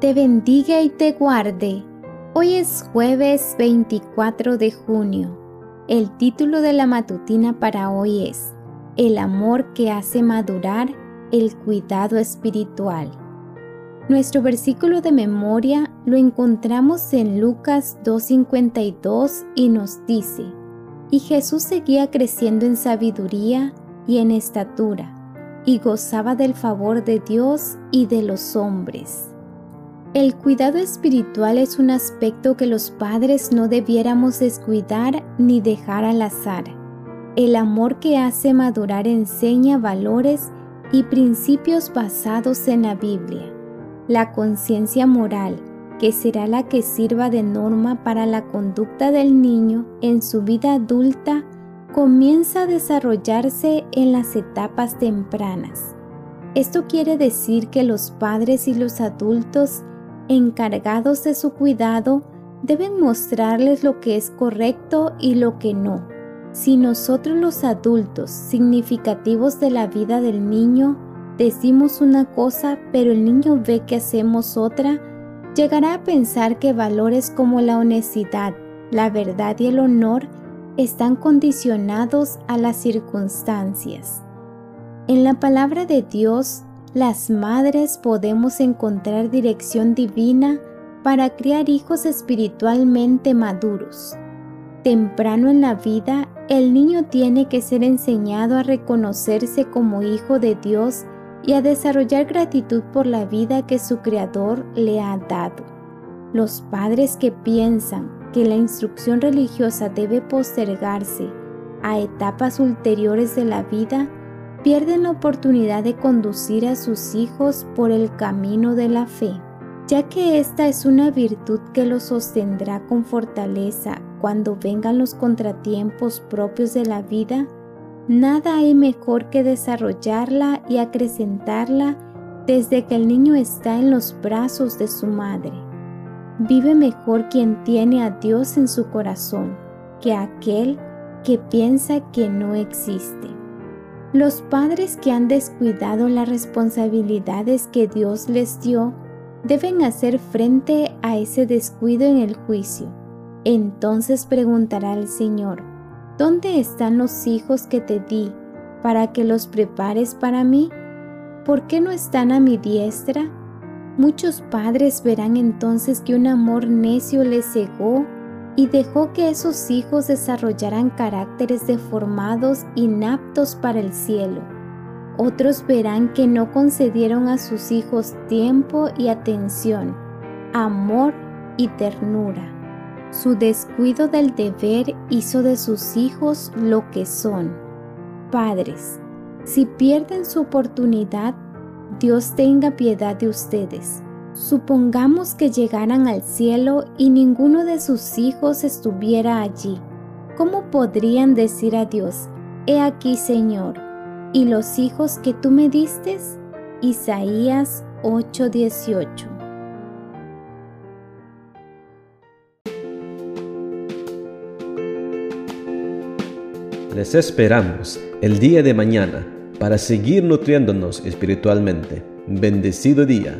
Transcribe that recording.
te bendiga y te guarde. Hoy es jueves 24 de junio. El título de la matutina para hoy es El amor que hace madurar el cuidado espiritual. Nuestro versículo de memoria lo encontramos en Lucas 2.52 y nos dice, Y Jesús seguía creciendo en sabiduría y en estatura, y gozaba del favor de Dios y de los hombres. El cuidado espiritual es un aspecto que los padres no debiéramos descuidar ni dejar al azar. El amor que hace madurar enseña valores y principios basados en la Biblia. La conciencia moral, que será la que sirva de norma para la conducta del niño en su vida adulta, comienza a desarrollarse en las etapas tempranas. Esto quiere decir que los padres y los adultos encargados de su cuidado deben mostrarles lo que es correcto y lo que no. Si nosotros los adultos significativos de la vida del niño decimos una cosa pero el niño ve que hacemos otra, llegará a pensar que valores como la honestidad, la verdad y el honor están condicionados a las circunstancias. En la palabra de Dios las madres podemos encontrar dirección divina para criar hijos espiritualmente maduros. Temprano en la vida, el niño tiene que ser enseñado a reconocerse como hijo de Dios y a desarrollar gratitud por la vida que su Creador le ha dado. Los padres que piensan que la instrucción religiosa debe postergarse a etapas ulteriores de la vida pierden la oportunidad de conducir a sus hijos por el camino de la fe, ya que esta es una virtud que los sostendrá con fortaleza cuando vengan los contratiempos propios de la vida. Nada hay mejor que desarrollarla y acrecentarla desde que el niño está en los brazos de su madre. Vive mejor quien tiene a Dios en su corazón que aquel que piensa que no existe. Los padres que han descuidado las responsabilidades que Dios les dio deben hacer frente a ese descuido en el juicio. Entonces preguntará el Señor, ¿dónde están los hijos que te di para que los prepares para mí? ¿Por qué no están a mi diestra? Muchos padres verán entonces que un amor necio les cegó y dejó que esos hijos desarrollaran caracteres deformados, inaptos para el cielo. Otros verán que no concedieron a sus hijos tiempo y atención, amor y ternura. Su descuido del deber hizo de sus hijos lo que son. Padres, si pierden su oportunidad, Dios tenga piedad de ustedes Supongamos que llegaran al cielo y ninguno de sus hijos estuviera allí. ¿Cómo podrían decir a Dios, He aquí Señor, y los hijos que tú me diste? Isaías 8:18 Les esperamos el día de mañana para seguir nutriéndonos espiritualmente. Bendecido día.